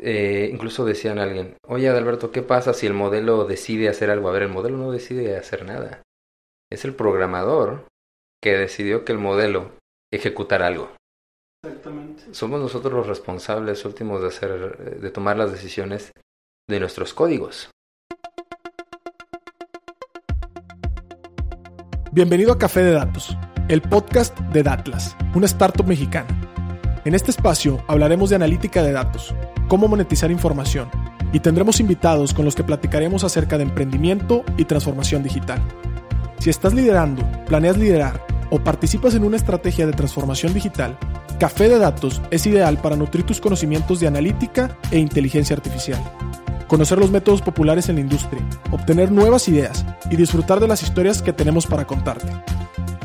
eh, incluso decían a alguien, oye Adalberto, ¿qué pasa si el modelo decide hacer algo? A ver, el modelo no decide hacer nada. Es el programador que decidió que el modelo ejecutara algo. Exactamente. Somos nosotros los responsables últimos de hacer, de tomar las decisiones de nuestros códigos. Bienvenido a Café de Datos, el podcast de Datlas, una startup mexicana. En este espacio hablaremos de analítica de datos, cómo monetizar información y tendremos invitados con los que platicaremos acerca de emprendimiento y transformación digital. Si estás liderando, planeas liderar o participas en una estrategia de transformación digital, Café de Datos es ideal para nutrir tus conocimientos de analítica e inteligencia artificial, conocer los métodos populares en la industria, obtener nuevas ideas y disfrutar de las historias que tenemos para contarte.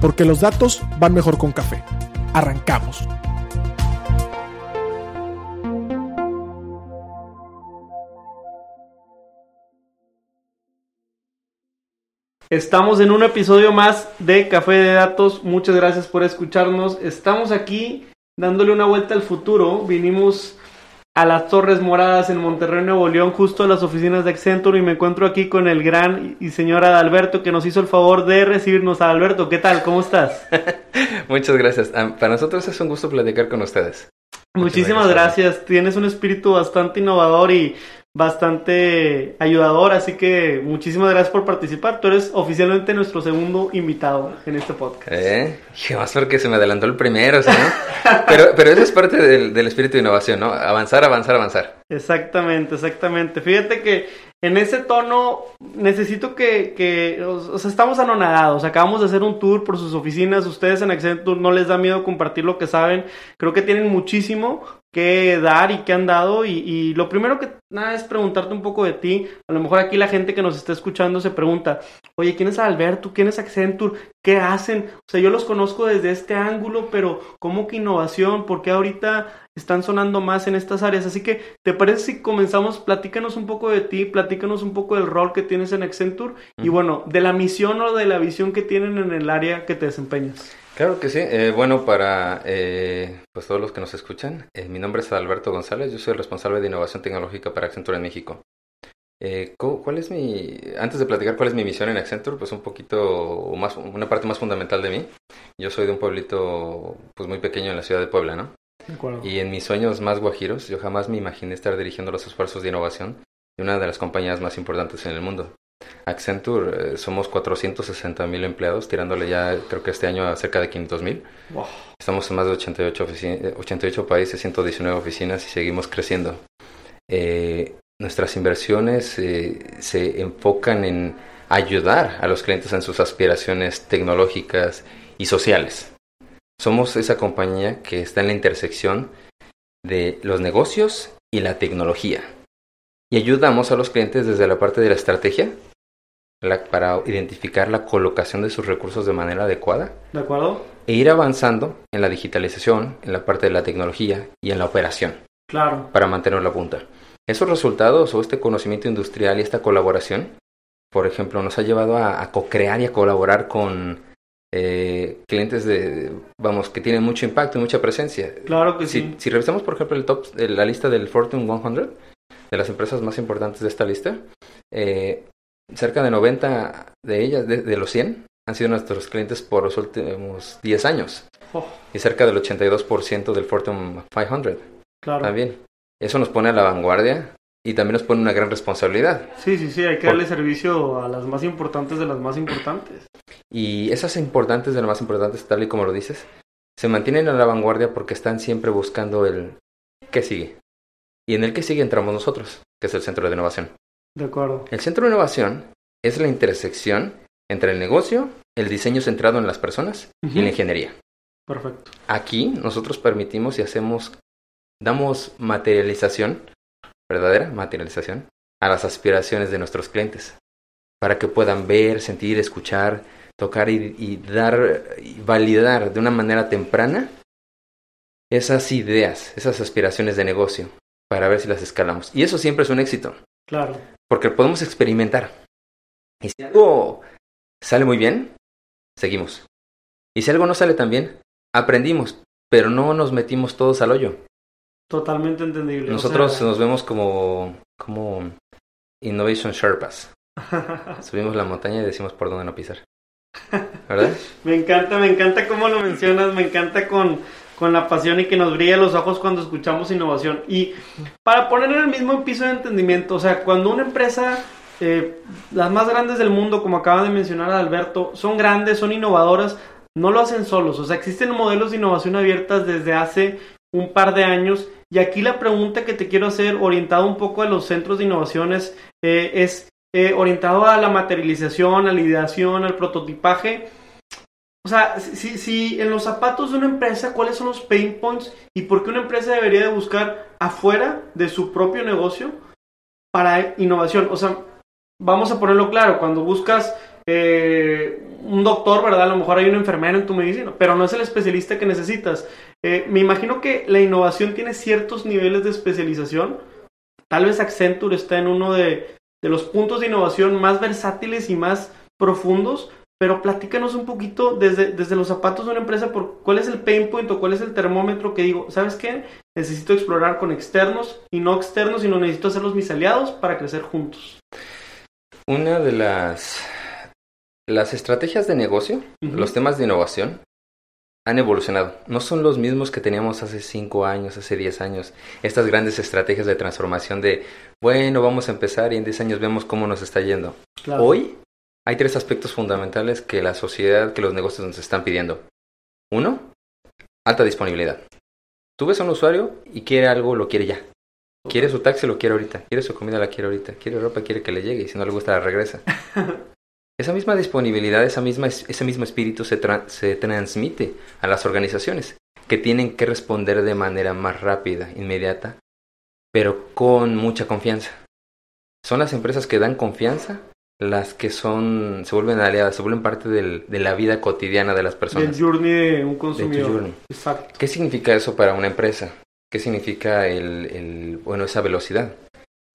Porque los datos van mejor con café. Arrancamos. Estamos en un episodio más de Café de Datos. Muchas gracias por escucharnos. Estamos aquí dándole una vuelta al futuro. Vinimos a las Torres Moradas en Monterrey, Nuevo León, justo a las oficinas de Accenture y me encuentro aquí con el gran y señor Adalberto que nos hizo el favor de recibirnos. Adalberto, ¿qué tal? ¿Cómo estás? Muchas gracias. Ah, Para nosotros es un gusto platicar con ustedes. Muchísimas gracias. gracias. Tienes un espíritu bastante innovador y bastante ayudador, así que muchísimas gracias por participar. Tú eres oficialmente nuestro segundo invitado en este podcast. ¿Eh? Dije, más porque se me adelantó el primero, ¿sí, no? pero, pero eso es parte del, del espíritu de innovación, ¿no? Avanzar, avanzar, avanzar. Exactamente, exactamente. Fíjate que en ese tono necesito que, o sea, estamos anonadados. Acabamos de hacer un tour por sus oficinas. Ustedes en Accenture no les da miedo compartir lo que saben. Creo que tienen muchísimo que dar y que han dado. Y, y lo primero que nada es preguntarte un poco de ti. A lo mejor aquí la gente que nos está escuchando se pregunta, oye, ¿quién es Alberto? ¿Quién es Accenture? ¿Qué hacen? O sea, yo los conozco desde este ángulo, pero ¿cómo que innovación? ¿Por qué ahorita están sonando más en estas áreas? Así que, ¿te parece si comenzamos? Platícanos un poco de ti, platícanos un poco del rol que tienes en Accenture y bueno, de la misión o de la visión que tienen en el área que te desempeñas. Claro que sí. Eh, bueno, para eh, pues todos los que nos escuchan, eh, mi nombre es Alberto González. Yo soy el responsable de innovación tecnológica para Accenture en México. Eh, cu- ¿Cuál es mi, antes de platicar cuál es mi misión en Accenture, pues un poquito más, una parte más fundamental de mí. Yo soy de un pueblito, pues muy pequeño en la ciudad de Puebla, ¿no? Y en mis sueños más guajiros, yo jamás me imaginé estar dirigiendo los esfuerzos de innovación de una de las compañías más importantes en el mundo. Accenture, eh, somos 460 mil empleados, tirándole ya, creo que este año a cerca de 500 mil. Wow. Estamos en más de 88, ofici- eh, 88 países, 119 oficinas y seguimos creciendo. Eh, nuestras inversiones eh, se enfocan en ayudar a los clientes en sus aspiraciones tecnológicas y sociales. Somos esa compañía que está en la intersección de los negocios y la tecnología. Y ayudamos a los clientes desde la parte de la estrategia la- para identificar la colocación de sus recursos de manera adecuada ¿De acuerdo? e ir avanzando en la digitalización, en la parte de la tecnología y en la operación Claro. para mantener la punta. Esos resultados o este conocimiento industrial y esta colaboración, por ejemplo, nos ha llevado a, a co-crear y a colaborar con eh, clientes de, vamos, que tienen mucho impacto y mucha presencia. Claro que Si, sí. si revisamos, por ejemplo, el top, eh, la lista del Fortune 100, de las empresas más importantes de esta lista, eh, cerca de 90 de ellas, de, de los 100, han sido nuestros clientes por los últimos 10 años. Oh, Y cerca del 82% del Fortune 500 claro. también. Eso nos pone a la vanguardia y también nos pone una gran responsabilidad. Sí, sí, sí, hay que Por- darle servicio a las más importantes de las más importantes. Y esas importantes de las más importantes, tal y como lo dices, se mantienen a la vanguardia porque están siempre buscando el qué sigue. Y en el que sigue entramos nosotros, que es el centro de innovación. De acuerdo. El centro de innovación es la intersección entre el negocio, el diseño centrado en las personas y la ingeniería. Perfecto. Aquí nosotros permitimos y hacemos, damos materialización, verdadera materialización, a las aspiraciones de nuestros clientes, para que puedan ver, sentir, escuchar, tocar y, y dar y validar de una manera temprana esas ideas, esas aspiraciones de negocio, para ver si las escalamos. Y eso siempre es un éxito, Claro. porque podemos experimentar. Y si algo sale muy bien, seguimos. Y si algo no sale tan bien, aprendimos, pero no nos metimos todos al hoyo. Totalmente entendible. Nosotros nos vemos como, como Innovation Sherpas. Subimos la montaña y decimos por dónde no pisar. Me encanta, me encanta cómo lo mencionas, me encanta con, con la pasión y que nos brilla los ojos cuando escuchamos innovación. Y para poner en el mismo piso de entendimiento, o sea, cuando una empresa, eh, las más grandes del mundo, como acaba de mencionar Alberto, son grandes, son innovadoras, no lo hacen solos. O sea, existen modelos de innovación abiertas desde hace un par de años. Y aquí la pregunta que te quiero hacer, orientado un poco a los centros de innovaciones, eh, es eh, orientado a la materialización, a la ideación, al prototipaje. O sea, si, si en los zapatos de una empresa, ¿cuáles son los pain points y por qué una empresa debería de buscar afuera de su propio negocio para innovación? O sea, vamos a ponerlo claro, cuando buscas eh, un doctor, ¿verdad? A lo mejor hay una enfermera en tu medicina, pero no es el especialista que necesitas. Eh, me imagino que la innovación tiene ciertos niveles de especialización. Tal vez Accenture está en uno de, de los puntos de innovación más versátiles y más profundos, pero platícanos un poquito desde, desde los zapatos de una empresa por cuál es el pain point o cuál es el termómetro que digo, ¿sabes qué? Necesito explorar con externos y no externos, sino necesito hacerlos mis aliados para crecer juntos. Una de las, las estrategias de negocio, los temas de innovación, han evolucionado. No son los mismos que teníamos hace 5 años, hace 10 años. Estas grandes estrategias de transformación de, bueno, vamos a empezar y en 10 años vemos cómo nos está yendo. Hoy hay tres aspectos fundamentales que la sociedad, que los negocios nos están pidiendo. Uno, alta disponibilidad. Tú ves a un usuario y quiere algo, lo quiere ya. Quiere su taxi, lo quiere ahorita. Quiere su comida, la quiere ahorita. Quiere ropa, quiere que le llegue. Y si no le gusta, la regresa. esa misma disponibilidad, esa misma, ese mismo espíritu se, se transmite a las organizaciones que tienen que responder de manera más rápida, inmediata, pero con mucha confianza. Son las empresas que dan confianza las que son, se vuelven aliadas, se vuelven parte del, de la vida cotidiana de las personas. Del journey de un consumidor. Exacto. ¿Qué significa eso para una empresa? ¿Qué significa el, el, bueno, esa velocidad?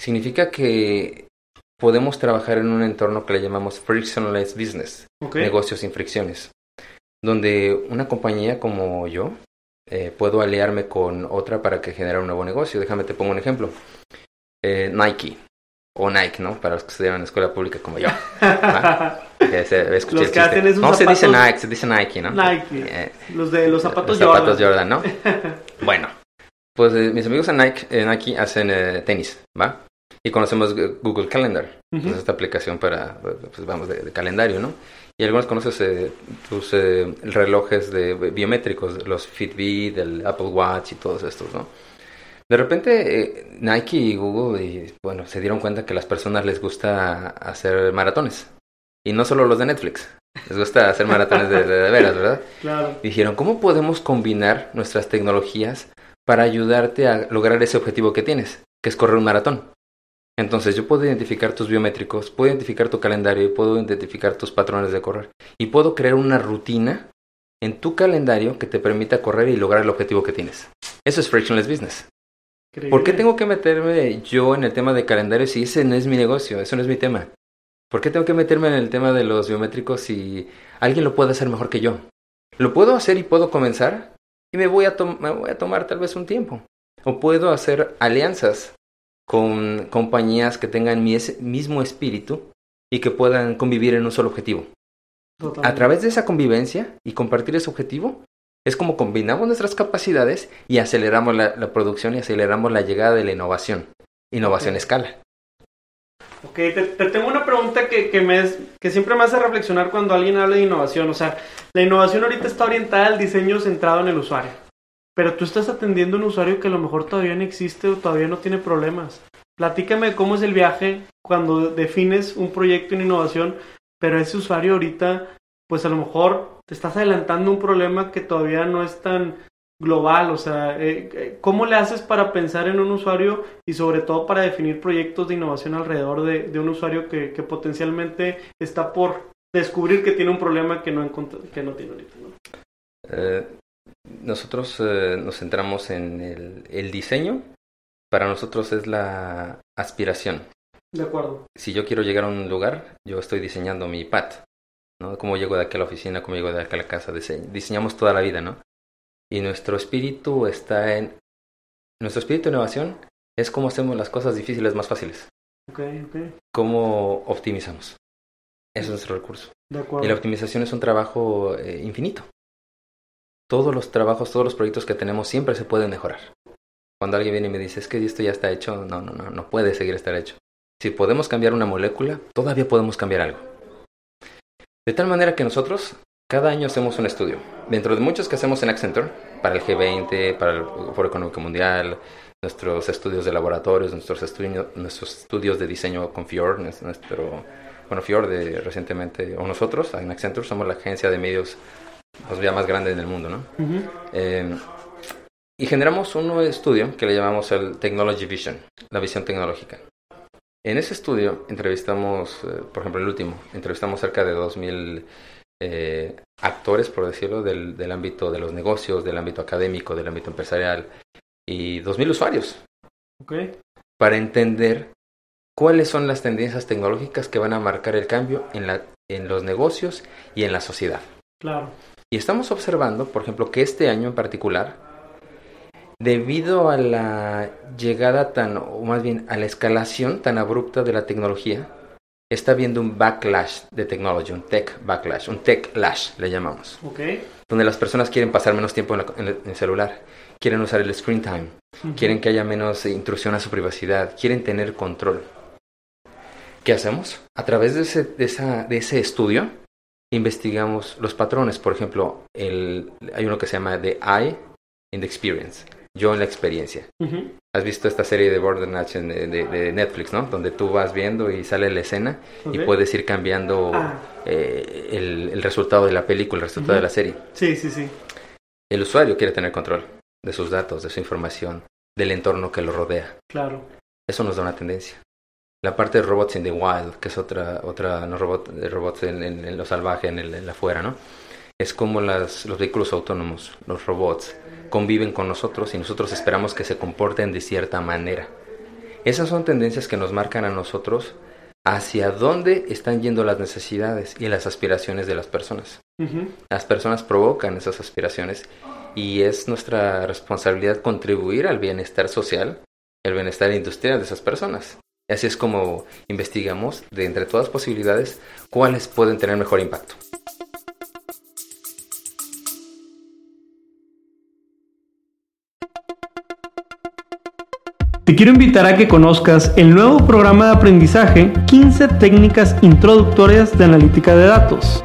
Significa que podemos trabajar en un entorno que le llamamos frictionless business, negocios sin fricciones, donde una compañía como yo eh, puedo aliarme con otra para que genere un nuevo negocio. Déjame te pongo un ejemplo. Eh, Nike o Nike, ¿no? Para los que estudiaron en escuela pública como yo. los que hacen esos no se dice Nike, se dice Nike, ¿no? Nike. Eh, los de los zapatos los zapatos Jordan, ¿no? bueno, pues eh, mis amigos en Nike, Nike hacen tenis, ¿va? Y conocemos Google Calendar, uh esta aplicación para, pues vamos, de, calendario, ¿no? Y algunos conoces tus relojes de biométricos, los Fitbit, el Apple Watch y todos estos, ¿no? De repente eh, Nike y Google y, bueno, se dieron cuenta que a las personas les gusta hacer maratones. Y no solo los de Netflix. Les gusta hacer maratones de, de, veras, ¿verdad? Claro. Dijeron, ¿cómo podemos combinar nuestras tecnologías para ayudarte a lograr ese objetivo que tienes, que es correr un maratón? Entonces yo puedo identificar tus biométricos, puedo identificar tu calendario y puedo identificar tus patrones de correr. Y puedo crear una rutina en tu calendario que te permita correr y lograr el objetivo que tienes. Eso es frictionless business. ¿Por qué tengo que meterme yo en el tema de calendario si ese no es mi negocio, eso no es mi tema? ¿Por qué tengo que meterme en el tema de los biométricos si alguien lo puede hacer mejor que yo? Lo puedo hacer y puedo comenzar y me voy a, me voy a tomar tal vez un tiempo. O puedo hacer alianzas con compañías que tengan mi mismo espíritu y que puedan convivir en un solo objetivo. A través de esa convivencia y compartir ese objetivo, es como combinamos nuestras capacidades y aceleramos la, producción y aceleramos la llegada de la innovación. Innovación escala. Ok, te, tengo una pregunta que, que, me que siempre me hace reflexionar cuando alguien habla de innovación. O sea, la innovación ahorita está orientada al diseño centrado en el usuario. Pero tú estás atendiendo a un usuario que a lo mejor todavía no existe o todavía no tiene problemas. Platícame cómo es el viaje cuando defines un proyecto en innovación, pero ese usuario ahorita, pues a lo mejor te estás adelantando un problema que todavía no es tan global, o sea, eh, eh, ¿cómo le haces para pensar en un usuario y sobre todo para definir proyectos de innovación alrededor de, un usuario que, potencialmente está por descubrir que tiene un problema que no, que no tiene ahorita? Eh, nosotros nos centramos en el, el diseño, para nosotros es la aspiración. De acuerdo. Si yo quiero llegar a un lugar, yo estoy diseñando mi path. ¿no? Cómo llego de aquí a la oficina, cómo llego de aquí a la casa, diseñamos toda la vida, ¿no? Y nuestro espíritu está en Nuestro espíritu de innovación es cómo hacemos las cosas difíciles más fáciles. Ok, ok. Cómo optimizamos. Ese es nuestro recurso. De acuerdo. Y la optimización es un trabajo eh, infinito. Todos los trabajos, todos los proyectos que tenemos siempre se pueden mejorar. Cuando alguien viene y me dice, es que esto ya está hecho, no, no, no, no puede seguir estar hecho. Si podemos cambiar una molécula, todavía podemos cambiar algo. De tal manera que nosotros cada año hacemos un estudio. Dentro de muchos que hacemos en Accenture, para el G20, para el Foro Económico Mundial, nuestros estudios de laboratorios, nuestros, estudios, de diseño con Fior, nuestro, bueno, de, recientemente, o nosotros, en Accenture somos la agencia de medios pues, ya más grande en el mundo, ¿no? Eh, y generamos un nuevo estudio que le llamamos el Technology Vision, la visión tecnológica. En ese estudio entrevistamos, eh, por ejemplo, el último, entrevistamos cerca de 2.000 eh, actores, por decirlo, del, del ámbito de los negocios, del ámbito académico, del ámbito empresarial, y 2.000 usuarios, Ok. para entender cuáles son las tendencias tecnológicas que van a marcar el cambio en, la, en los negocios y en la sociedad. Claro. Y estamos observando, por ejemplo, que este año en particular, debido a la llegada tan, o más bien a la escalación tan abrupta de la tecnología, está habiendo un backlash de tecnología, un tech backlash, un tech lash le llamamos, Ok. donde las personas quieren pasar menos tiempo en, la- en el- en el celular, quieren usar el screen time, Ujú. quieren que haya menos intrusión a su privacidad, quieren tener control. ¿Qué hacemos? A través de ese, de esa- de ese estudio, investigamos los patrones. Por ejemplo, el, hay uno que se llama The Eye in the Experience, yo en la experiencia. Has visto esta serie de Borderlands en- de, de- de Netflix, ¿no? Donde tú vas viendo y sale la escena y puedes ir cambiando Ah. eh, el, el resultado de la película, el resultado de la serie. Sí, sí, sí. El usuario quiere tener control de sus datos, de su información, del entorno que lo rodea. Claro. Eso nos da una tendencia. La parte de robots in the wild, que es otra, otra no robot, de robots en, en- en lo salvaje, en el, en la afuera, ¿no? Es como las, los vehículos autónomos, los robots, conviven con nosotros y nosotros esperamos que se comporten de cierta manera. Esas son tendencias que nos marcan a nosotros hacia dónde están yendo las necesidades y las aspiraciones de las personas. Las personas provocan esas aspiraciones y es nuestra responsabilidad contribuir al bienestar social, el bienestar industrial de esas personas. Así es como investigamos, de entre todas las posibilidades, cuáles pueden tener mejor impacto. Te quiero invitar a que conozcas el nuevo programa de aprendizaje 15 técnicas introductorias de analítica de datos.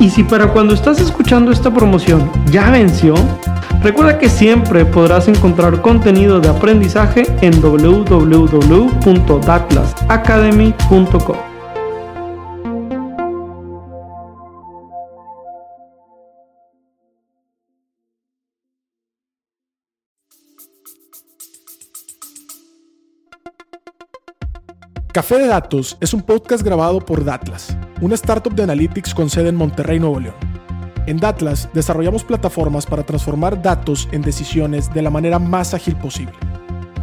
Y si para cuando estás escuchando esta promoción ya venció, recuerda que siempre podrás encontrar contenido de aprendizaje en www.datlasacademy.com. Café de Datos es un podcast grabado por Datlas, una startup de analytics con sede en Monterrey, Nuevo León. En Datlas desarrollamos plataformas para transformar datos en decisiones de la manera más ágil posible.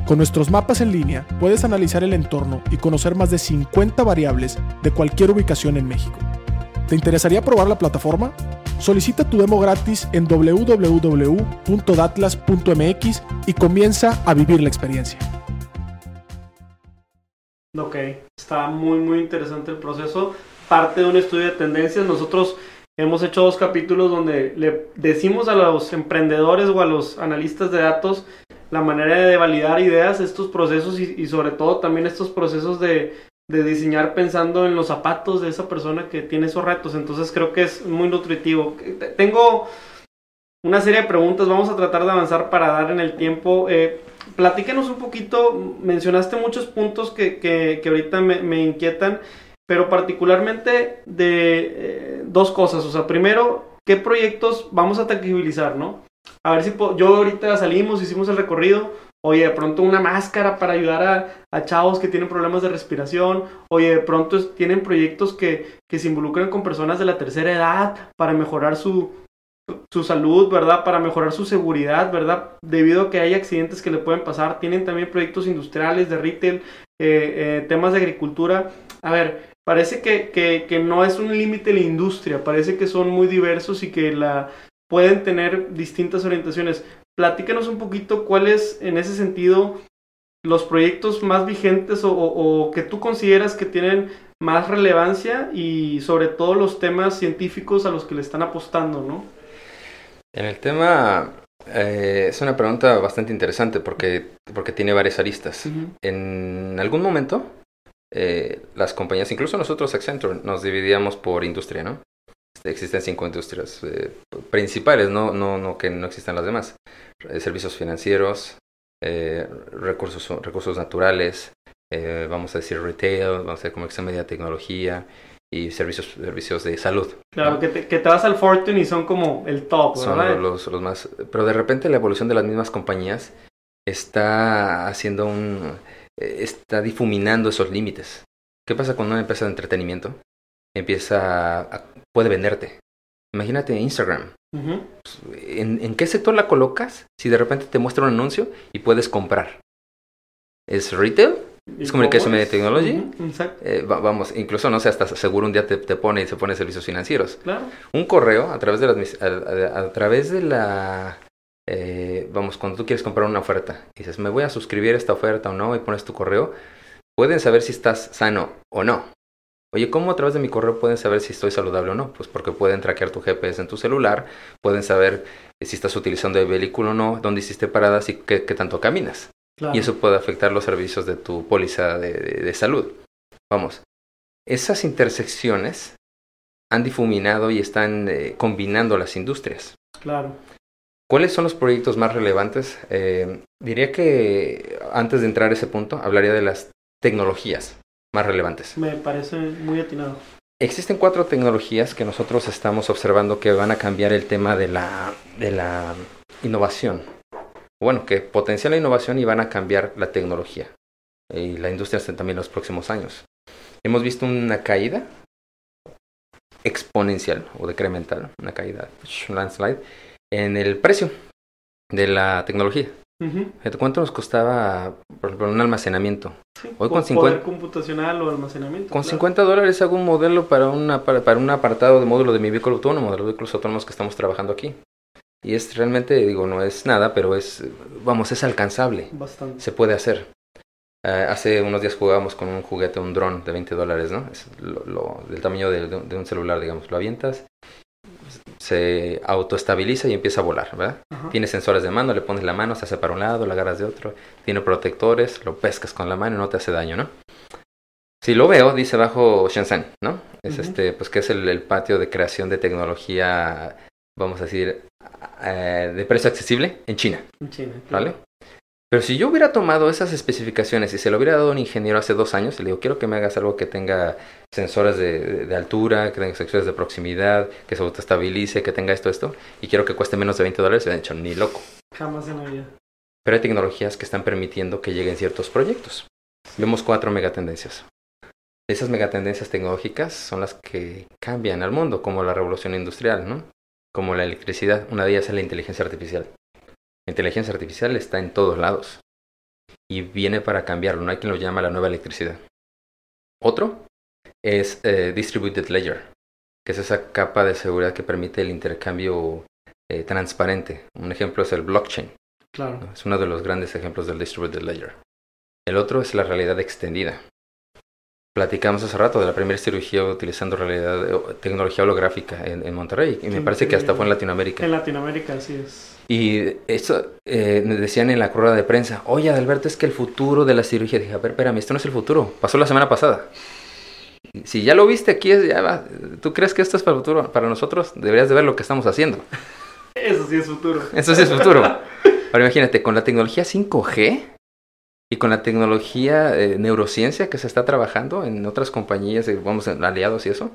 Con nuestros mapas en línea puedes analizar el entorno y conocer más de 50 variables de cualquier ubicación en México. ¿Te interesaría probar la plataforma? Solicita tu demo gratis en www.datlas.mx y comienza a vivir la experiencia. Ok, está muy muy interesante el proceso. Parte de un estudio de tendencias. Nosotros hemos hecho dos capítulos donde le decimos a los emprendedores o a los analistas de datos la manera de validar ideas, estos procesos y, sobre todo también estos procesos de, diseñar pensando en los zapatos de esa persona que tiene esos retos. Entonces creo que es muy nutritivo. Tengo una serie de preguntas, vamos a tratar de avanzar para dar en el tiempo. Eh, un poquito, mencionaste muchos puntos que, que, ahorita me, inquietan, pero particularmente de eh, dos cosas. O sea, primero, ¿qué proyectos vamos a tangibilizar, no? A ver si yo ahorita salimos, hicimos el recorrido, Oye, de pronto una máscara para ayudar a, chavos que tienen problemas de respiración. Oye, de pronto tienen proyectos que, que se involucran con personas de la tercera edad para mejorar su, su salud, ¿verdad? Para mejorar su seguridad, ¿verdad? Debido a que hay accidentes que le pueden pasar. Tienen también proyectos industriales de retail, eh, eh, temas de agricultura. A ver, parece que, que, que no es un límite la industria, parece que son muy diversos y que la pueden tener distintas orientaciones. Platícanos un poquito cuáles, en ese sentido, los proyectos más vigentes o, o, o que tú consideras que tienen más relevancia y sobre todo los temas científicos a los que le están apostando, ¿no? En el tema eh, es una pregunta bastante interesante porque, porque tiene varias aristas. En algún momento, eh, las compañías, incluso nosotros Accenture, nos dividíamos por industria, ¿no? Este, Existen cinco industrias eh, principales, no, no, no que no existan las demás. Eh, servicios financieros, eh, recursos, recursos naturales, eh, vamos a decir retail, vamos a decir como media tecnología y servicios, servicios de salud. Claro, ¿no? que te, que te vas al Fortune y son como el top, son ¿verdad? los, los más... Pero de repente la evolución de las mismas compañías está haciendo un... está difuminando esos límites. ¿Qué pasa con una empresa de entretenimiento? Empieza a... puede venderte. Imagínate Instagram. ¿En, ¿En qué sector la colocas si de repente te muestra un anuncio y puedes comprar? ¿Es retail? ¿Es Communication Media Technology? Ujú, Exacto, Eh, va- vamos, incluso no sé, hasta seguro un día te, te pone y se pone servicios financieros. claro. un correo a través de la, admis- a, a- a través de la eh, vamos cuando tú quieres comprar una oferta y dices me voy a suscribir a esta oferta o no y pones tu correo pueden saber si estás sano o no oye cómo a través de mi correo pueden saber si estoy saludable o no pues porque pueden traquear tu GPS en tu celular pueden saber si estás utilizando el vehículo o no dónde hiciste paradas y qué, qué tanto caminas claro. y eso puede afectar los servicios de tu póliza de, de- de salud. Vamos, esas intersecciones han difuminado y están eh, combinando las industrias. Claro. ¿Cuáles son los proyectos más relevantes? Eh, diría que antes de entrar a ese punto, hablaría de las tecnologías más relevantes. Me parece muy atinado. Existen cuatro tecnologías que nosotros estamos observando que van a cambiar el tema de la, de la innovación. Bueno, que potencian la innovación y van a cambiar la tecnología y la industria hasta también los próximos años. Hemos visto una caída exponencial o decremental, una caída, landslide, en el precio de la tecnología. ¿Cuánto nos costaba, por ejemplo, un almacenamiento? Sí, Hoy con 50 poder computacional o almacenamiento. Con claro. 50 dólares hago un modelo para, una, para, para un apartado de módulo de mi vehículo autónomo, de los vehículos autónomos que estamos trabajando aquí. Y es realmente, digo, no es nada, pero es, vamos, es alcanzable. Bastante. Se puede hacer. Eh, hace unos días jugábamos con un juguete, un dron de 20 dólares, ¿no? Es lo, lo- del tamaño de, de un celular, digamos. Lo avientas, se autoestabiliza y empieza a volar, ¿verdad? Ajá. Tiene sensores de mano, le pones la mano, se hace para un lado, la agarras de otro. Tiene protectores, lo pescas con la mano y no te hace daño, ¿no? Si lo veo, dice abajo Shenzhen, ¿no? Es este, pues que es el, el patio de creación de tecnología, vamos a decir, eh, de precio accesible en China, En China. claro. ¿vale? Pero si yo hubiera tomado esas especificaciones y se lo hubiera dado a un ingeniero hace dos años, y le digo, quiero que me hagas algo que tenga sensores de, de- de altura, que tenga sensores de proximidad, que se autoestabilice, que tenga esto, esto, y quiero que cueste menos de 20 dólares, se han dicho, ni loco. Jamás en la vida. Pero hay tecnologías que están permitiendo que lleguen ciertos proyectos. Vemos cuatro megatendencias. Esas megatendencias tecnológicas son las que cambian al mundo, como la revolución industrial, ¿no? Como la electricidad. Una de ellas es la inteligencia artificial. La inteligencia artificial está en todos lados y viene para cambiarlo. No hay quien lo llama la nueva electricidad. Otro es eh, Distributed Ledger, que es esa capa de seguridad que permite el intercambio eh, transparente. Un ejemplo es el blockchain. Claro. Es uno de los grandes ejemplos del Distributed Ledger. El otro es la realidad extendida. Platicamos hace rato de la primera cirugía utilizando realidad, eh, tecnología holográfica en, en Monterrey. Y me parece que hasta fue en. Latinoamérica. En Latinoamérica, así es. Y eso eh, decían en la rueda de prensa, oye Adalberto, es que el futuro de la cirugía. Dije, a ver, espérame, esto no es el futuro. Pasó la semana pasada. Si ya lo viste aquí, es, ya va. ¿tú crees que esto es para el futuro? Para nosotros deberías de ver lo que estamos haciendo. Eso sí es futuro. Eso sí es futuro. Ahora imagínate, con la tecnología 5G y con la tecnología eh, neurociencia que se está trabajando en otras compañías, eh, vamos, aliados y eso,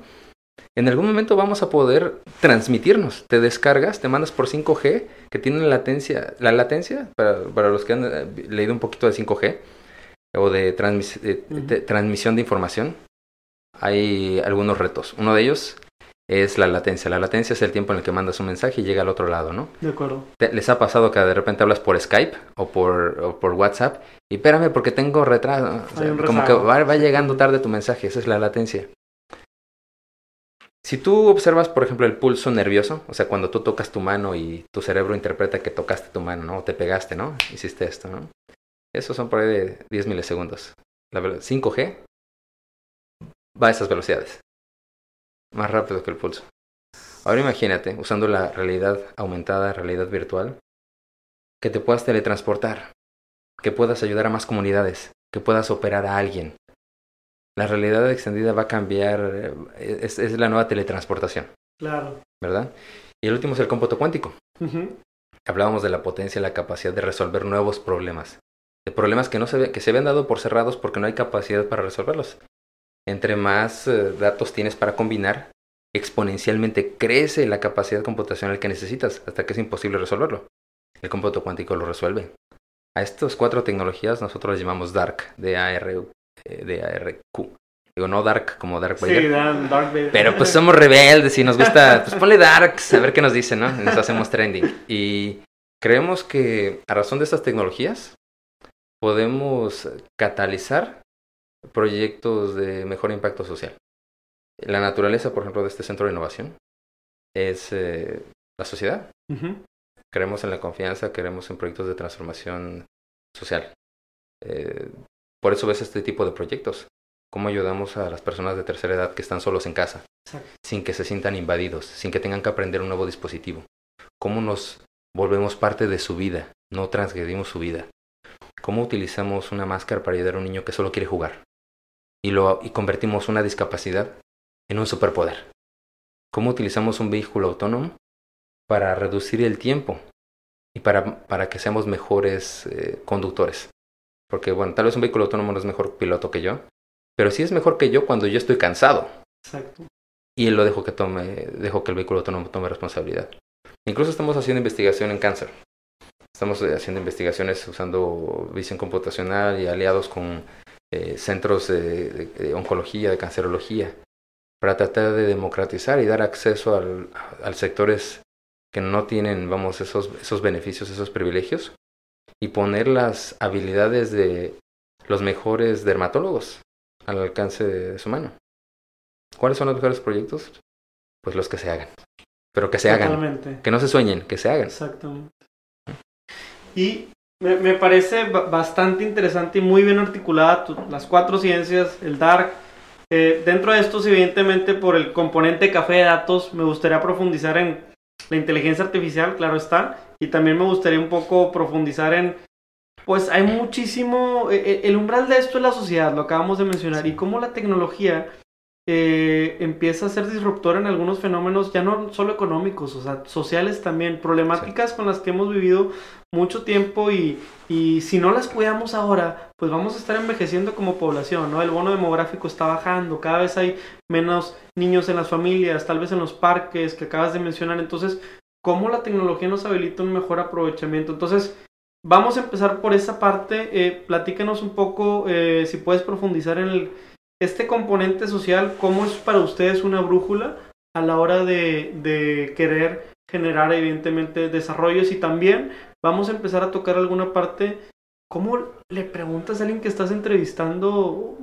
en algún momento vamos a poder transmitirnos. Te descargas, te mandas por 5G, que tiene latencia, la latencia, para, para los que han eh, leído un poquito de 5G, o de, transmis- de- de transmisión de información, hay algunos retos. Uno de ellos es la latencia. La latencia es el tiempo en el que mandas un mensaje y llega al otro lado, ¿no? De acuerdo. ¿Les ha pasado que de repente hablas por Skype o por, o por WhatsApp? Y espérame porque tengo retraso. O sea, como que va, va llegando tarde tu mensaje, esa es la latencia. Si tú observas, por ejemplo, el pulso nervioso, o sea, cuando tú tocas tu mano y tu cerebro interpreta que tocaste tu mano, ¿no? O te pegaste, ¿no? Hiciste esto, ¿no? Esos son por ahí de 10 milisegundos. La velo- 5G va a esas velocidades. Más rápido que el pulso. Ahora imagínate, usando la realidad aumentada, realidad virtual, que te puedas teletransportar, que puedas ayudar a más comunidades, que puedas operar a alguien. La realidad extendida va a cambiar, eh, es, es la nueva teletransportación, Claro. ¿verdad? Y el último es el cómputo cuántico. Hablábamos de la potencia y la capacidad de resolver nuevos problemas. De problemas que, no se, ve- que se habían dado por cerrados porque no hay capacidad para resolverlos. Entre más eh, datos tienes para combinar, exponencialmente crece la capacidad computacional que necesitas hasta que es imposible resolverlo. El cómputo cuántico lo resuelve. A estas cuatro tecnologías nosotros las llamamos DARK, D-A-R, eh, D-A-R-Q. Digo, no Dark como Dark Vader. Sí, Dan, Dark Vader. Pero pues somos rebeldes y nos gusta, pues ponle darks, a ver qué nos dice, ¿no? Nos hacemos trending. Y creemos que a razón de estas tecnologías podemos catalizar proyectos de mejor impacto social. La naturaleza, por ejemplo, de este centro de innovación es eh, la sociedad. Ujú. Creemos en la confianza, creemos en proyectos de transformación social. Eh, por eso ves este tipo de proyectos. ¿Cómo ayudamos a las personas de tercera edad que están solos en casa? Exacto. Sin que se sientan invadidos, sin que tengan que aprender un nuevo dispositivo. ¿Cómo nos volvemos parte de su vida? No transgredimos su vida. ¿Cómo utilizamos una máscara para ayudar a un niño que solo quiere jugar? Y, lo, y convertimos una discapacidad en un superpoder. ¿Cómo utilizamos un vehículo autónomo para reducir el tiempo y para, para que seamos mejores eh, conductores? Porque, bueno, tal vez un vehículo autónomo no es mejor piloto que yo, pero sí es mejor que yo cuando yo estoy cansado Exacto. y él lo dejo que tome, dejo que el vehículo autónomo tome responsabilidad. Incluso estamos haciendo investigación en cáncer. Estamos eh, haciendo investigaciones usando visión computacional y aliados con eh, centros de, de- de oncología, de cancerología, para tratar de democratizar y dar acceso al, al sectores que no tienen, vamos, esos, esos beneficios, esos privilegios, y poner las habilidades de los mejores dermatólogos al alcance de su mano. ¿Cuáles son los mejores proyectos? Pues los que se hagan. Pero que se hagan. Que no se sueñen, que se hagan. Exactamente. Y me, me parece ba- bastante interesante y muy bien articulada tu- las cuatro ciencias, el Dark. Eh, dentro de estos, evidentemente, por el componente café de datos, me gustaría profundizar en la inteligencia artificial, claro está, y también me gustaría un poco profundizar en, pues hay muchísimo, eh, eh, el umbral de esto es la sociedad, lo acabamos de mencionar, y cómo la tecnología eh, empieza a ser disruptora en algunos fenómenos, ya no solo económicos, o sea, sociales también, problemáticas con las que hemos vivido mucho tiempo y, y si no las cuidamos ahora, pues vamos a estar envejeciendo como población, ¿no? El bono demográfico está bajando, cada vez hay menos niños en las familias, tal vez en los parques que acabas de mencionar, entonces, ¿cómo la tecnología nos habilita un mejor aprovechamiento? Entonces, vamos a empezar por esa parte, eh, platícanos un poco, eh, si puedes profundizar en el este componente social, ¿cómo es para ustedes una brújula a la hora de, querer generar evidentemente desarrollos? Y también vamos a empezar a tocar alguna parte, ¿cómo le preguntas a alguien que estás entrevistando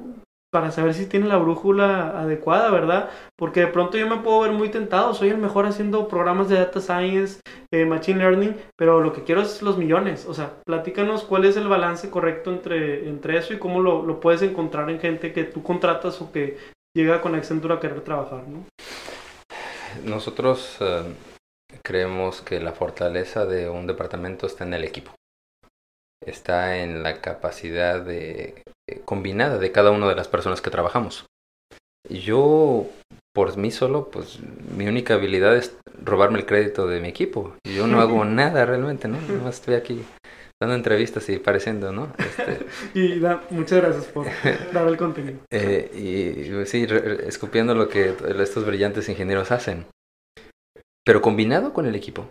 para saber si tiene la brújula adecuada, verdad? Porque de pronto yo me puedo ver muy tentado, soy el mejor haciendo programas de data science, eh, machine learning, pero lo que quiero es los millones. O sea, platícanos cuál es el balance correcto entre, entre eso y cómo lo, lo puedes encontrar en gente que tú contratas o que llega con Accenture a querer trabajar, ¿no? Nosotros eh, creemos que la fortaleza de un departamento está en el equipo. Está en la capacidad de, combinada de cada una de las personas que trabajamos. Yo, por mí solo, pues mi única habilidad es robarme el crédito de mi equipo. Yo no hago nada realmente, ¿no? Nomás estoy aquí dando entrevistas y pareciendo, ¿no? Este, y da, muchas gracias por dar el contenido. Eh, y sí, escupiendo lo que estos brillantes ingenieros hacen. Pero combinado con el equipo,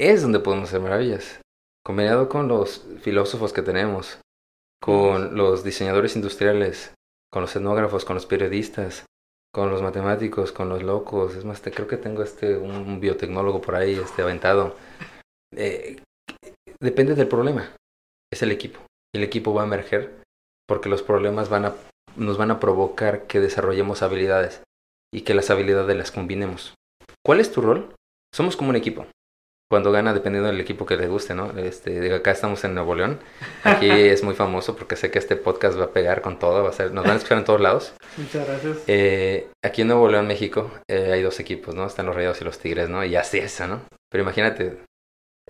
es donde podemos hacer maravillas. Combinado con los filósofos que tenemos, con los diseñadores industriales, con los etnógrafos, con los periodistas, con los matemáticos, con los locos. Es más, te, creo que tengo este un biotecnólogo por ahí, este aventado. Eh, depende del problema. Es el equipo. El equipo va a emerger porque los problemas van a, nos van a provocar que desarrollemos habilidades y que las habilidades las combinemos. ¿Cuál es tu rol? Somos como un equipo cuando gana dependiendo del equipo que le guste, ¿no? Este, acá estamos en Nuevo León. Aquí es muy famoso porque sé que este podcast va a pegar con todo, va a ser, nos van a escuchar en todos lados. Muchas gracias. Eh, aquí en Nuevo León, México, eh, hay dos equipos, ¿no? Están los Rayados y los Tigres, ¿no? Y así es, ¿no? Pero imagínate,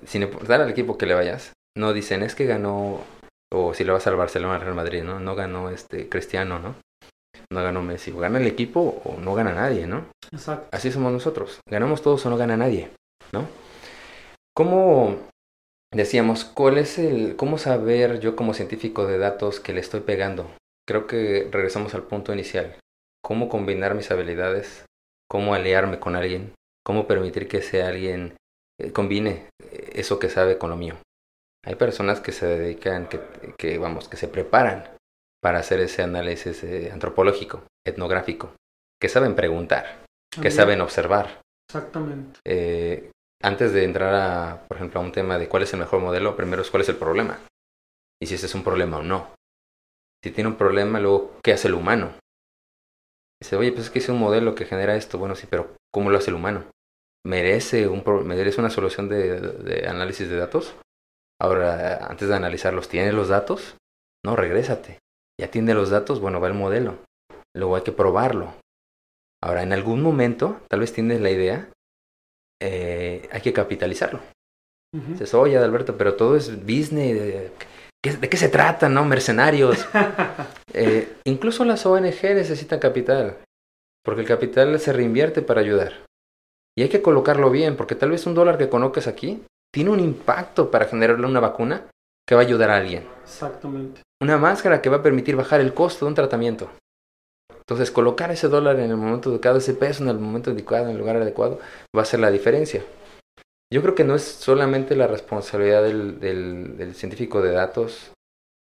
sin importar al equipo que le vayas, no dicen es que ganó, o si le vas al Barcelona, al Real Madrid, ¿no? No ganó este Cristiano, ¿no? No ganó Messi. O gana el equipo o no gana nadie, ¿no? Exacto. Así somos nosotros. Ganamos todos o no gana nadie, ¿no? ¿Cómo decíamos, cuál es el, cómo saber yo como científico de datos que le estoy pegando? Creo que regresamos al punto inicial. ¿Cómo combinar mis habilidades? ¿Cómo aliarme con alguien? ¿Cómo permitir que ese alguien eh, combine eso que sabe con lo mío? Hay personas que se dedican, que, que vamos, que se preparan para hacer ese análisis eh, antropológico, etnográfico, que saben preguntar, que saben observar. Exactamente. Eh, antes de entrar a, por ejemplo, a un tema de cuál es el mejor modelo, primero es cuál es el problema. Y si ese es un problema o no. Si tiene un problema, luego, ¿qué hace el humano? Dice, oye, pues es que es un modelo que genera esto. Bueno, sí, pero ¿cómo lo hace el humano? ¿Merece, un merece una solución de, análisis de datos? Ahora, antes de analizarlos, ¿tienes los datos? No, regrésate. Ya tiene los datos, bueno, va el modelo. Luego hay que probarlo. Ahora, en algún momento, tal vez tienes la idea eh, hay que capitalizarlo. Dices, oye, Alberto, pero todo es business. ¿De, qué, se trata, no? Mercenarios. eh, incluso las ONG necesitan capital, porque el capital se reinvierte para ayudar. Y hay que colocarlo bien, porque tal vez un dólar que coloques aquí tiene un impacto para generarle una vacuna que va a ayudar a alguien. Exactamente. Una máscara que va a permitir bajar el costo de un tratamiento. Entonces, colocar ese dólar en el momento adecuado, ese peso en el momento adecuado, en el lugar adecuado, va a ser la diferencia. Yo creo que no es solamente la responsabilidad del, del, científico de datos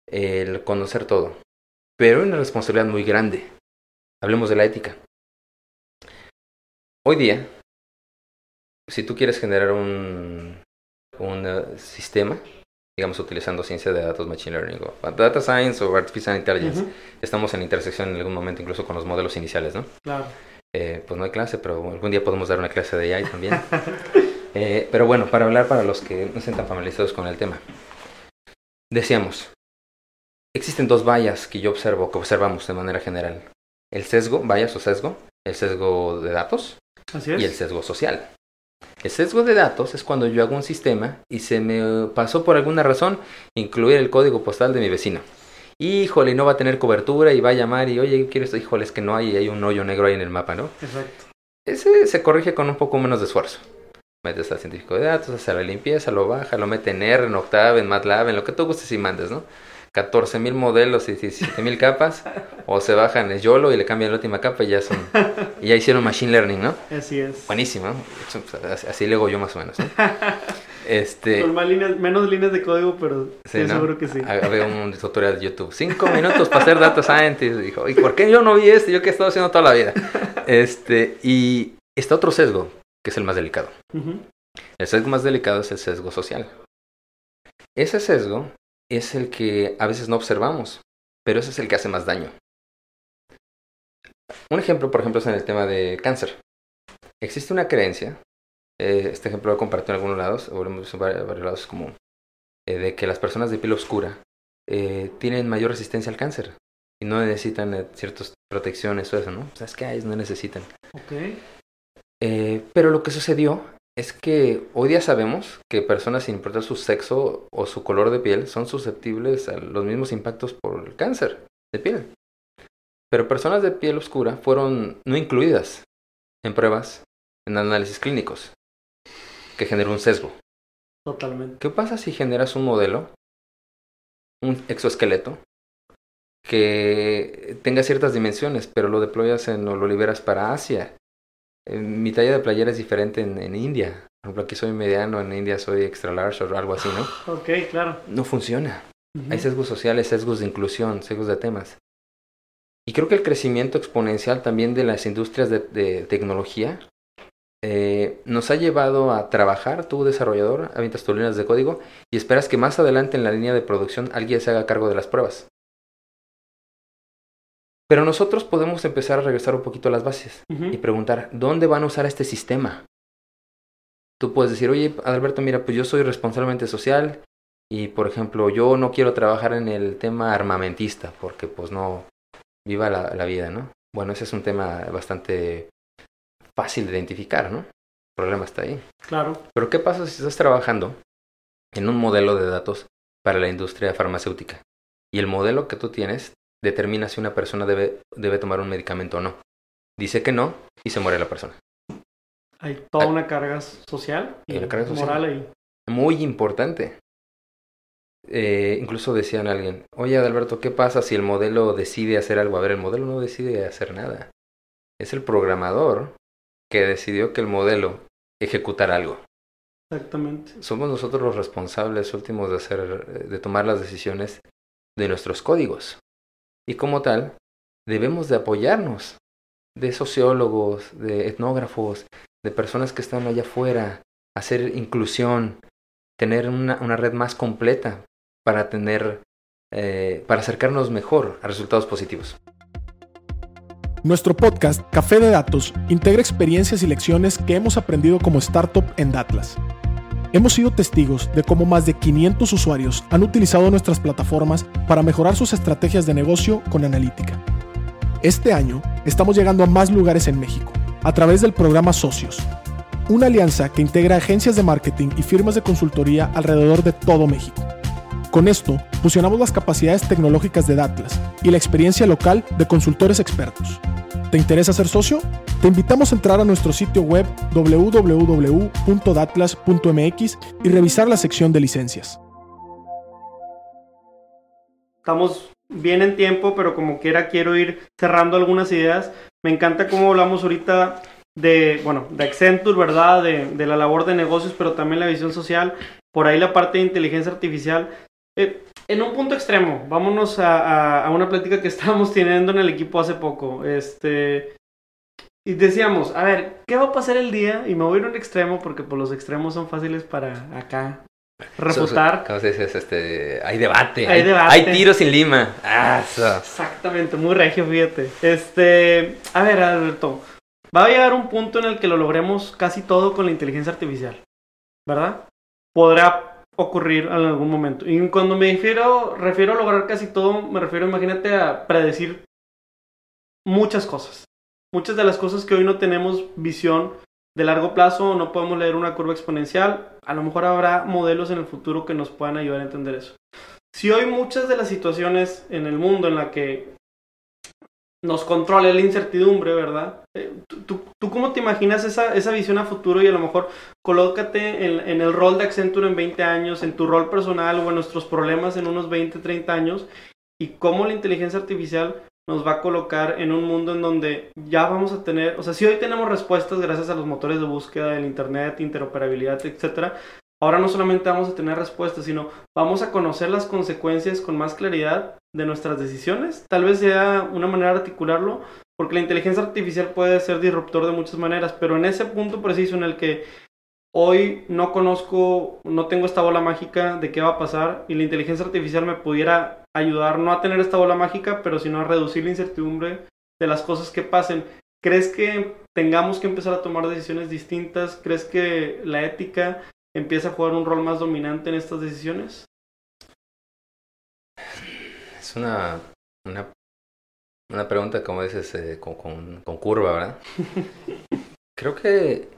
el conocer todo, pero hay una responsabilidad muy grande. Hablemos de la ética. Hoy día, si tú quieres generar un, un uh, sistema, digamos, utilizando ciencia de datos, machine learning, o data science o artificial intelligence. Estamos en intersección en algún momento incluso con los modelos iniciales, ¿no? Claro. Eh, pues no hay clase, pero algún día podemos dar una clase de AI también. eh, pero bueno, para hablar para los que no estén tan familiarizados con el tema. Decíamos, existen dos vallas que yo observo, que observamos de manera general. El sesgo, vallas o sesgo, el sesgo de datos Así es. y el sesgo social. El sesgo de datos es cuando yo hago un sistema y se me pasó por alguna razón incluir el código postal de mi vecino. Híjole, no va a tener cobertura y va a llamar y oye, quiero esto, híjole, es que no hay, hay un hoyo negro ahí en el mapa, ¿no? Exacto. Ese se corrige con un poco menos de esfuerzo. Metes al científico de datos, hace la limpieza, lo baja, lo mete en R, en Octave, en MATLAB, en lo que tú gustes y mandes, ¿no? 14.000 modelos y 17.000 capas, o se bajan el YOLO y le cambian la última capa y ya son, y ya hicieron Machine Learning, ¿no? Así es. Buenísimo, así le hago yo más o menos. ¿no? Este, líneas, menos líneas de código, pero sí, seguro que sí. Había un tutorial de YouTube, cinco minutos para hacer data scientist. Dijo, ¿y por qué yo no vi este? Yo que he estado haciendo toda la vida. Este, y está otro sesgo, que es el más delicado. El sesgo más delicado es el sesgo social. Ese sesgo es el que a veces no observamos, pero ese es el que hace más daño. Un ejemplo, por ejemplo, es en el tema de cáncer. Existe una creencia, eh, este ejemplo lo he compartido en algunos lados, o en varios lados como eh, de que las personas de piel oscura eh, tienen mayor resistencia al cáncer y no necesitan ciertas protecciones o eso, ¿no? O sea, es que no necesitan. Okay. pero lo que sucedió es que hoy día sabemos que personas sin importar su sexo o su color de piel son susceptibles a los mismos impactos por el cáncer de piel. Pero personas de piel oscura fueron no incluidas en pruebas, en análisis clínicos, que generó un sesgo. Totalmente. ¿Qué pasa si generas un modelo, un exoesqueleto, que tenga ciertas dimensiones, pero lo deployas en, o lo liberas para Asia? Mi talla de playera es diferente en, en India. Por ejemplo, aquí soy mediano, en India soy extra large o algo así, ¿no? Ok, claro. No funciona. Hay sesgos sociales, sesgos de inclusión, sesgos de temas. Y creo que el crecimiento exponencial también de las industrias de, de tecnología eh, nos ha llevado a trabajar, tú desarrollador, avientas tus líneas de código y esperas que más adelante en la línea de producción alguien se haga cargo de las pruebas. Pero nosotros podemos empezar a regresar un poquito a las bases y preguntar, ¿dónde van a usar este sistema? Tú puedes decir, oye, Alberto, mira, pues yo soy responsablemente social y, por ejemplo, yo no quiero trabajar en el tema armamentista porque, pues, no, viva la, la vida, ¿no? Bueno, ese es un tema bastante fácil de identificar, ¿no? El problema está ahí. Claro. Pero ¿qué pasa si estás trabajando en un modelo de datos para la industria farmacéutica? Y el modelo que tú tienes determina si una persona debe, debe tomar un medicamento o no. Dice que no y se muere la persona. Hay toda Ah. una carga social y una carga social. moral ahí. Muy importante. Eh, incluso decían a alguien, oye Adalberto, ¿qué pasa si el modelo decide hacer algo? A ver, el modelo no decide hacer nada. Es el programador que decidió que el modelo ejecutara algo. Exactamente. somos nosotros los responsables últimos de hacer, de tomar las decisiones de nuestros códigos. Y como tal, debemos de apoyarnos de sociólogos, de etnógrafos, de personas que están allá afuera, hacer inclusión, tener una, una red más completa para tener, eh, para acercarnos mejor a resultados positivos. Nuestro podcast Café de Datos integra experiencias y lecciones que hemos aprendido como startup en Datlas. Hemos sido testigos de cómo más de 500 usuarios han utilizado nuestras plataformas para mejorar sus estrategias de negocio con analítica. Este año estamos llegando a más lugares en México a través del programa Socios, una alianza que integra agencias de marketing y firmas de consultoría alrededor de todo México. Con esto, fusionamos las capacidades tecnológicas de Datlas y la experiencia local de consultores expertos. ¿Te interesa ser socio? Te invitamos a entrar a nuestro sitio web www.datlas.mx y revisar la sección de licencias. Estamos bien en tiempo, pero como quiera quiero ir cerrando algunas ideas. Me encanta cómo hablamos ahorita de, bueno, de Accenture, ¿verdad? De, de la labor de negocios, pero también la visión social. Por ahí la parte de inteligencia artificial. Eh, en un punto extremo, vámonos a, a- a una plática que estábamos teniendo en el equipo hace poco. Este. Y decíamos, a ver, ¿qué va a pasar el día? Y me voy a ir a un extremo porque pues, los extremos son fáciles para acá refutar. ¿Cómo se dice? Este, hay debate. Hay debate. Hay tiro sin lima. Ah. Exactamente, muy regio, fíjate. Este, a ver, Alberto, va a llegar un punto en el que lo logremos casi todo con la inteligencia artificial, ¿verdad? Podrá ocurrir en algún momento. Y cuando me refiero, refiero a lograr casi todo, me refiero, imagínate, a predecir muchas cosas. Muchas de las cosas que hoy no tenemos visión de largo plazo, no podemos leer una curva exponencial, a lo mejor habrá modelos en el futuro que nos puedan ayudar a entender eso. Si hoy muchas de las situaciones en el mundo en la que nos controla la incertidumbre, ¿verdad? Eh, ¿tú- ¿Tú, cómo te imaginas esa, esa visión a futuro y a lo mejor colócate en, en el rol de Accenture en 20 años, en tu rol personal o en nuestros problemas en unos 20, 30 años y cómo la inteligencia artificial nos va a colocar en un mundo en donde ya vamos a tener, o sea, si hoy tenemos respuestas gracias a los motores de búsqueda del Internet, interoperabilidad, etcétera, ahora no solamente vamos a tener respuestas, sino vamos a conocer las consecuencias con más claridad de nuestras decisiones. Tal vez sea una manera de articularlo, porque la inteligencia artificial puede ser disruptor de muchas maneras, pero en ese punto preciso en el que hoy no conozco, no tengo esta bola mágica de qué va a pasar y la inteligencia artificial me pudiera ayudar no a tener esta bola mágica, pero sino a reducir la incertidumbre de las cosas que pasen. ¿Crees que tengamos que empezar a tomar decisiones distintas? ¿Crees que la ética empieza a jugar un rol más dominante en estas decisiones? Es una, una, una pregunta, como dices, eh, con, con, con curva, ¿verdad? Creo que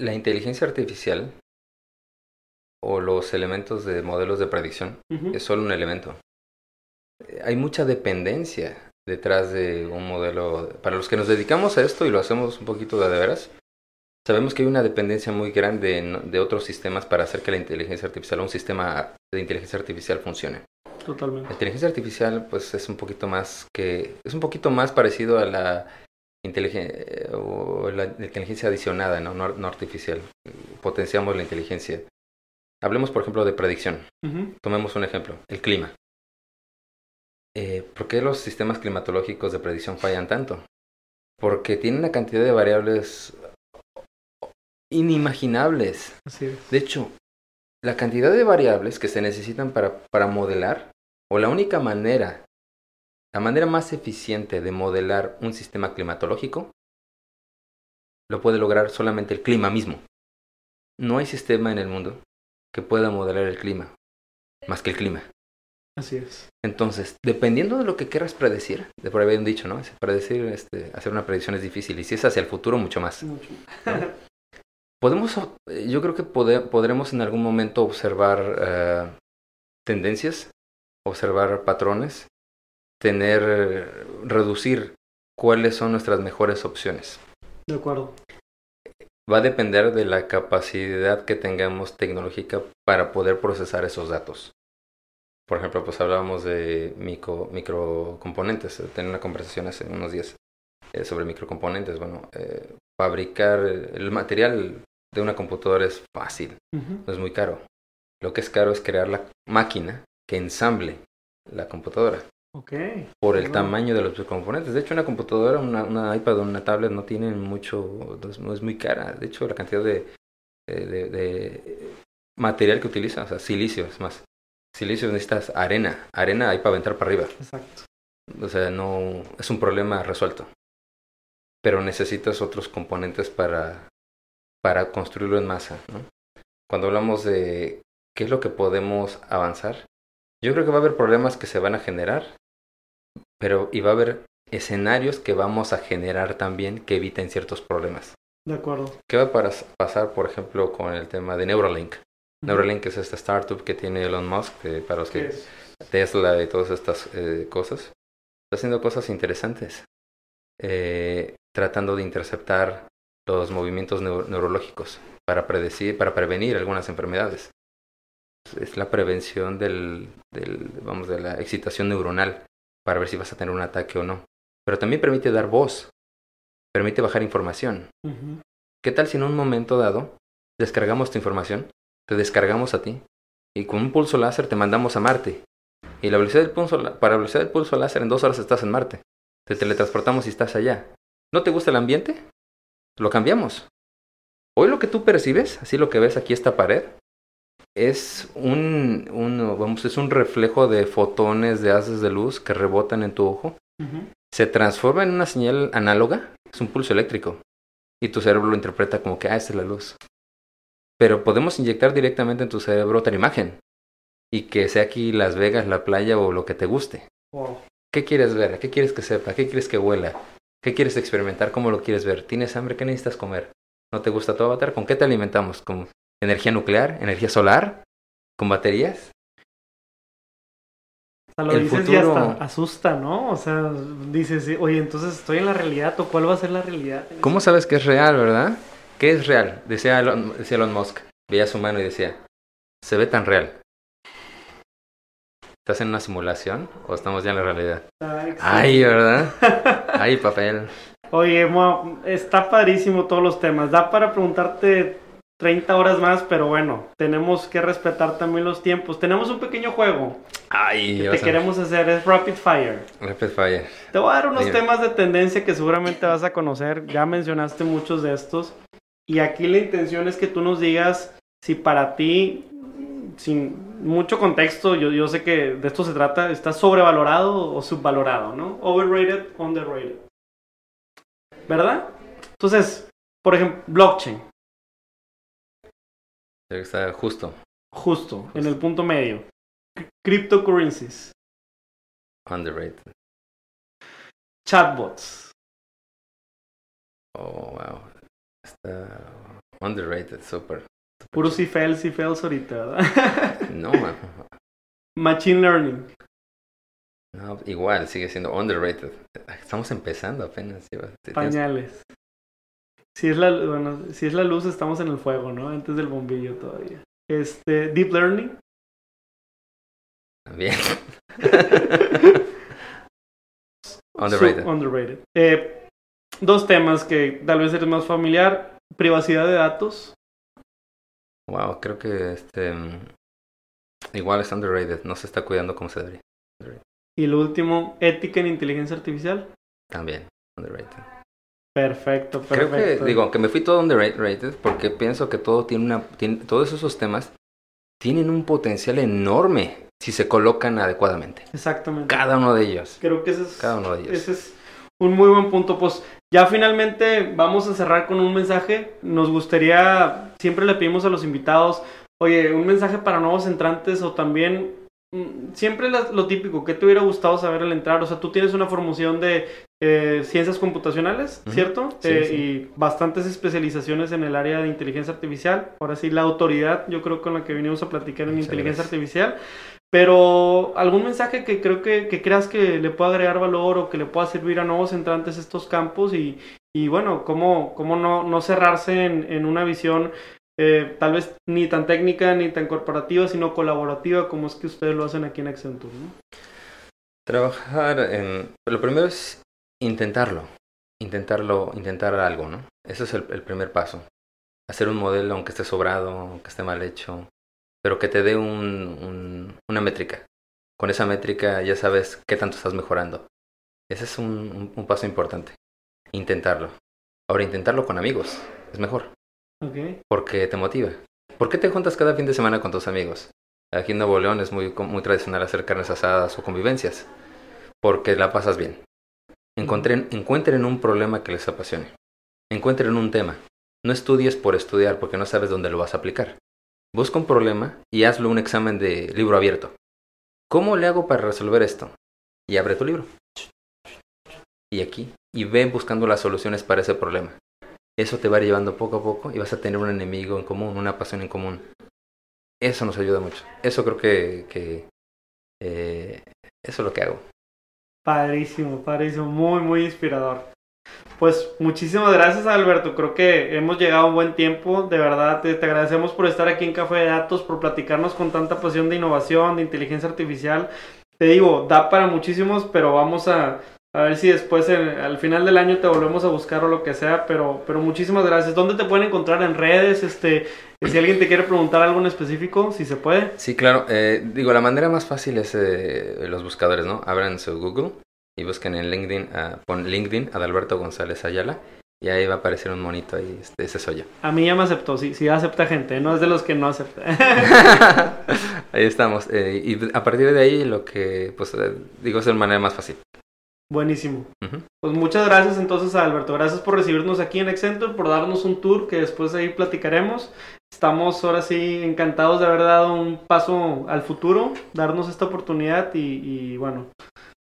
la inteligencia artificial o los elementos de modelos de predicción es solo un elemento. Hay mucha dependencia detrás de un modelo. Para los que nos dedicamos a esto y lo hacemos un poquito de de veras, Sabemos que hay una dependencia muy grande de otros sistemas para hacer que la inteligencia artificial, un sistema de inteligencia artificial funcione. Totalmente. La inteligencia artificial, pues, es un poquito más que es un poquito más parecido a la inteligencia o la inteligencia adicionada, ¿no? no, no artificial. Potenciamos la inteligencia. Hablemos, por ejemplo, de predicción. Tomemos un ejemplo, el clima. Eh, ¿Por qué los sistemas climatológicos de predicción fallan tanto? Porque tienen una cantidad de variables inimaginables. Así es. De hecho, la cantidad de variables que se necesitan para, para modelar, o la única manera, la manera más eficiente de modelar un sistema climatológico, lo puede lograr solamente el clima mismo. No hay sistema en el mundo que pueda modelar el clima, más que el clima. Así es. Entonces, dependiendo de lo que quieras predecir, de por ahí habían dicho, ¿no? Predecir, este, hacer una predicción es difícil, y si es hacia el futuro, mucho más. Mucho. Podemos, eh, yo creo que pode- podremos en algún momento observar eh, tendencias, observar patrones, tener, reducir cuáles son nuestras mejores opciones. De acuerdo. Va a depender de la capacidad que tengamos tecnológica para poder procesar esos datos. Por ejemplo, pues hablábamos de micro, microcomponentes. Tenía una conversación hace unos días eh, sobre microcomponentes. Bueno, eh, fabricar el material de una computadora es fácil. No es muy caro. Lo que es caro es crear la máquina que ensamble la computadora Ok. por el tamaño de los componentes. De hecho, una computadora, una, una iPad o una tablet no tienen mucho, no es, muy cara. De hecho, la cantidad de, de, de- de material que utiliza, o sea, silicio es más. Silicio necesitas arena, arena ahí para aventar para arriba. Exacto. O sea, no es un problema resuelto. Pero necesitas otros componentes para, para construirlo en masa. ¿no? Cuando hablamos de qué es lo que podemos avanzar, yo creo que va a haber problemas que se van a generar, pero y va a haber escenarios que vamos a generar también que eviten ciertos problemas. De acuerdo. ¿Qué va a pas- pasar, por ejemplo, con el tema de Neuralink? Neuralink es esta startup que tiene Elon Musk, que para los ¿Qué que es? Tesla y todas estas eh, cosas, está haciendo cosas interesantes, eh, tratando de interceptar los movimientos neu- neurológicos para predecir, para prevenir algunas enfermedades. Es la prevención del, del, vamos, de la excitación neuronal para ver si vas a tener un ataque o no. Pero también permite dar voz, permite bajar información. ¿Qué tal si en un momento dado descargamos tu información, te descargamos a ti y con un pulso láser te mandamos a Marte? Y la velocidad del pulso, para la velocidad del pulso láser en dos horas estás en Marte. Te teletransportamos y estás allá. ¿No te gusta el ambiente? Lo cambiamos. Hoy lo que tú percibes, así lo que ves aquí esta pared, es un, un, vamos, es un reflejo de fotones de haces de luz que rebotan en tu ojo se transforma en una señal análoga, es un pulso eléctrico, y tu cerebro lo interpreta como que, ah, esta es la luz. Pero podemos inyectar directamente en tu cerebro otra imagen, y que sea aquí Las Vegas, la playa o lo que te guste. Wow. ¿Qué quieres ver? ¿Qué quieres que sepa? ¿Qué quieres que huela? ¿Qué quieres experimentar? ¿Cómo lo quieres ver? ¿Tienes hambre? ¿Qué necesitas comer? ¿No te gusta tu avatar? ¿Con qué te alimentamos? ¿Con energía nuclear? ¿Energía solar? ¿Con baterías? O sea, lo El dices y futuro- hasta asusta, ¿no? O sea, dices, oye, entonces estoy en la realidad o cuál va a ser la realidad. ¿Cómo sabes que es real, verdad? ¿Qué es real? Decía Elon, decía Elon Musk. Veía su mano y decía, se ve tan real. ¿Estás en una simulación o estamos ya en la realidad? Ay, Ay, ¿verdad? Ay, papel. Oye, Mo, está padrísimo todos los temas. Da para preguntarte 30 horas más, pero bueno, tenemos que respetar también los tiempos. Tenemos un pequeño juego Ay, que te a- queremos hacer, es Rapid Fire. Rapid fire. Te voy a dar unos Dime. temas de tendencia que seguramente vas a conocer. Ya mencionaste muchos de estos. Y aquí la intención es que tú nos digas si para ti, sin mucho contexto, yo, yo sé que de esto se trata, está sobrevalorado o subvalorado, ¿no? Overrated, underrated. ¿Verdad? Entonces, por ejemplo, blockchain, Está justo. justo, en el punto medio. C- Cryptocurrencies, Underrated. chatbots, Oh, wow. Está underrated, super. Puros y fails y fails ahorita, ¿verdad? No, man. Machine learning. No, igual, sigue siendo underrated. Estamos empezando apenas. Pañales. Si es la, bueno, si es la luz, estamos en el fuego, ¿no? Antes del bombillo todavía. Este, Deep Learning. Bien. underrated. underrated. Eh, dos temas que tal vez eres más familiar. Privacidad de datos. Wow, creo que este igual es underrated, no se está cuidando como se debería. Y lo último, ética en inteligencia artificial. También, underrated. Perfecto, perfecto. Creo que, digo, aunque me fui todo underrated porque pienso que todo tiene una, tiene, todos esos temas tienen un potencial enorme si se colocan adecuadamente. Exactamente. Cada uno de ellos. Creo que ese es, Cada uno de ellos. ese es un muy buen punto. Pues ya finalmente vamos a cerrar con un mensaje. Nos gustaría, siempre le pedimos a los invitados, oye, un mensaje para nuevos entrantes o también mm, siempre lo típico, ¿qué te hubiera gustado saber al entrar? O sea, tú tienes una formación de eh, ciencias computacionales. ¿cierto? Sí, Eh, sí. Y bastantes especializaciones en el área de inteligencia artificial. Ahora sí, la autoridad, yo creo, con la que venimos a platicar en Muchas inteligencia gracias. artificial. Pero algún mensaje que creo que, que creas que le pueda agregar valor o que le pueda servir a nuevos entrantes estos campos y, y bueno, cómo, cómo no, no cerrarse en, en una visión eh, tal vez ni tan técnica ni tan corporativa, sino colaborativa como es que ustedes lo hacen aquí en Accenture. ¿no? Trabajar en... Lo primero es intentarlo. Intentarlo, intentar algo, ¿no? Ese es el, el primer paso. Hacer un modelo, aunque esté sobrado, aunque esté mal hecho, pero que te dé un, un- una métrica. Con esa métrica ya sabes qué tanto estás mejorando. Ese es un, paso importante. Intentarlo. Ahora, intentarlo con amigos es mejor, porque te motiva. ¿Por qué te juntas cada fin de semana con tus amigos? Aquí en Nuevo León es muy, muy tradicional hacer carnes asadas o convivencias, porque la pasas bien. Encontren, encuentren un problema que les apasione. Encuentren un tema. No estudies por estudiar porque no sabes dónde lo vas a aplicar. Busca un problema y hazlo un examen de libro abierto. ¿Cómo le hago para resolver esto? Y abre tu libro. Y aquí. Y ve buscando las soluciones para ese problema. Eso te va llevando poco a poco y vas a tener un enemigo en común, una pasión en común. Eso nos ayuda mucho. Eso creo que, que eh, eso es lo que hago. Padrísimo, padrísimo, muy, muy inspirador. Pues muchísimas gracias Alberto, creo que hemos llegado a un buen tiempo, de verdad te, te agradecemos por estar aquí en Café de Datos, por platicarnos con tanta pasión de innovación, de inteligencia artificial. Te digo, da para muchísimos, pero vamos a, a ver si después al final del año te volvemos a buscar o lo que sea, pero, pero muchísimas gracias. ¿Dónde te pueden encontrar en redes? Este, si alguien te quiere preguntar algo en específico, si se puede. Sí, claro. eh, digo, la manera más fácil es eh, los buscadores, ¿no? Abran su Google y busquen en LinkedIn, ah, pon LinkedIn Adalberto González Ayala y ahí va a aparecer un monito ahí, este, ese soy yo. A mí ya me aceptó, sí, sí acepta gente, no es de los que no acepta. ahí estamos. eh, y a partir de ahí lo que, pues, eh, digo, es la manera más fácil. Buenísimo. Pues muchas gracias entonces a Alberto. Gracias por recibirnos aquí en Accenture, por darnos un tour que después ahí platicaremos. Estamos ahora sí encantados de haber dado un paso al futuro, darnos esta oportunidad y, y bueno,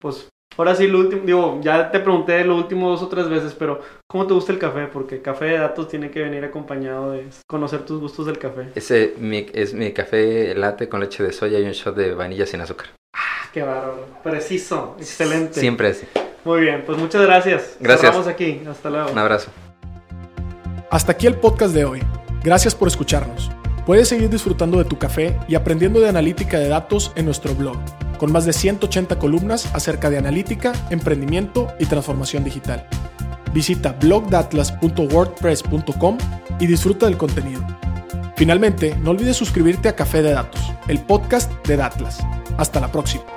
pues ahora sí lo último, digo, ya te pregunté lo último dos o tres veces, pero ¿cómo te gusta el café? Porque café de datos tiene que venir acompañado de conocer tus gustos del café. Ese mi- es mi café latte con leche de soya y un shot de vainilla sin azúcar. Ah, qué bárbaro. Preciso, excelente. Siempre así. Muy bien, pues muchas gracias. Gracias. Cerramos aquí. Hasta luego. Un abrazo. Hasta aquí el podcast de hoy. Gracias por escucharnos. Puedes seguir disfrutando de tu café y aprendiendo de analítica de datos en nuestro blog, con más de 180 columnas acerca de analítica, emprendimiento y transformación digital. Visita blogdatlas.wordpress.com y disfruta del contenido. Finalmente, no olvides suscribirte a Café de Datos, el podcast de Datlas. Hasta la próxima.